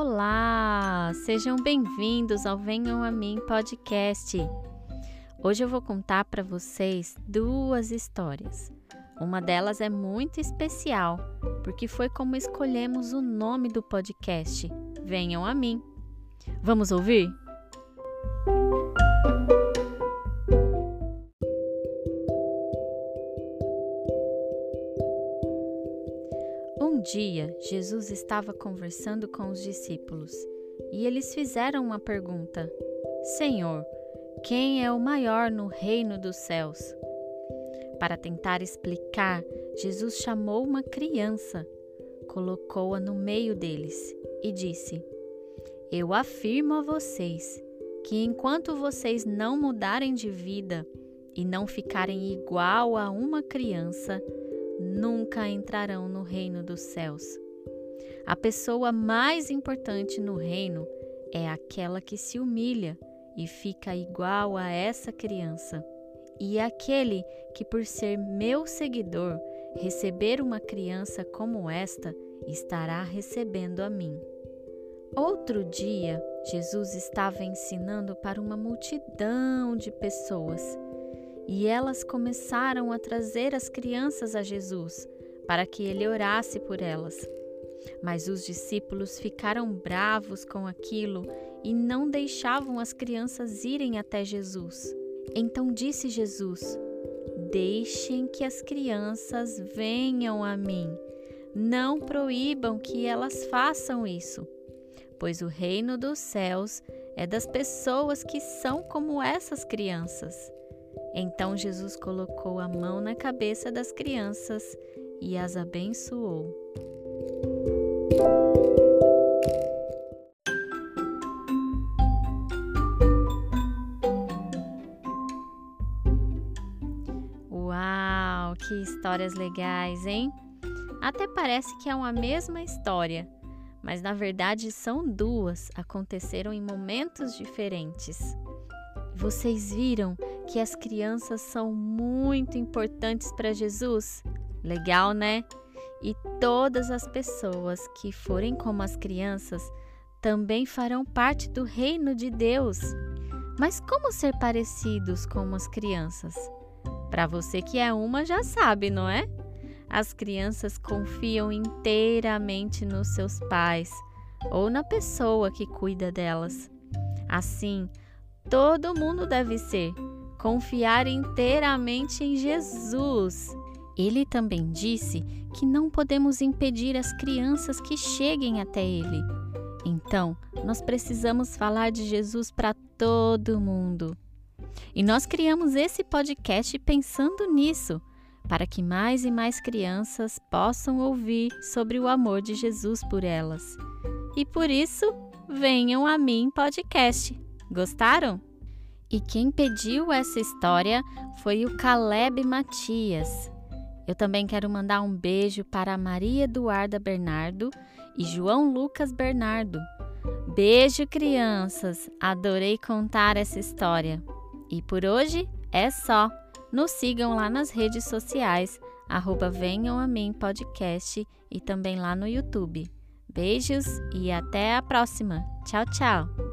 Olá, sejam bem-vindos ao Venham a Mim podcast. Hoje eu vou contar para vocês duas histórias. Uma delas é muito especial, porque foi como escolhemos o nome do podcast, Venham a Mim. Vamos ouvir? Dia, Jesus estava conversando com os discípulos e eles fizeram uma pergunta: Senhor, quem é o maior no reino dos céus? Para tentar explicar, Jesus chamou uma criança, colocou-a no meio deles e disse: Eu afirmo a vocês que enquanto vocês não mudarem de vida e não ficarem igual a uma criança, nunca entrarão no reino dos céus. A pessoa mais importante no reino é aquela que se humilha e fica igual a essa criança. E aquele que, por ser meu seguidor, receber uma criança como esta, estará recebendo a mim. Outro dia, Jesus estava ensinando para uma multidão de pessoas e elas começaram a trazer as crianças a Jesus para que ele orasse por elas. Mas os discípulos ficaram bravos com aquilo e não deixavam as crianças irem até Jesus. Então disse Jesus: Deixem que as crianças venham a mim. Não proíbam que elas façam isso, pois o reino dos céus é das pessoas que são como essas crianças. Então Jesus colocou a mão na cabeça das crianças e as abençoou. Uau, que histórias legais, hein? Até parece que é uma mesma história, mas na verdade são duas, aconteceram em momentos diferentes. Vocês viram que as crianças são muito importantes para Jesus? Legal, né? E todas as pessoas que forem como as crianças também farão parte do reino de Deus. Mas como ser parecidos com as crianças? Para você que é uma, já sabe, não é? As crianças confiam inteiramente nos seus pais ou na pessoa que cuida delas. Assim, todo mundo deve ser confiar inteiramente em Jesus. Ele também disse que não podemos impedir as crianças que cheguem até Ele. Então, nós precisamos falar de Jesus para todo mundo. E nós criamos esse podcast pensando nisso, para que mais e mais crianças possam ouvir sobre o amor de Jesus por elas. E por isso, venham a mim podcast. Gostaram? E quem pediu essa história foi o Caleb Matias. Eu também quero mandar um beijo para Maria Eduarda Bernardo e João Lucas Bernardo. Beijo, crianças! Adorei contar essa história. E por hoje é só. Nos sigam lá nas redes sociais, arroba Venham a Mim Podcast e também lá no YouTube. Beijos e até a próxima. Tchau, tchau!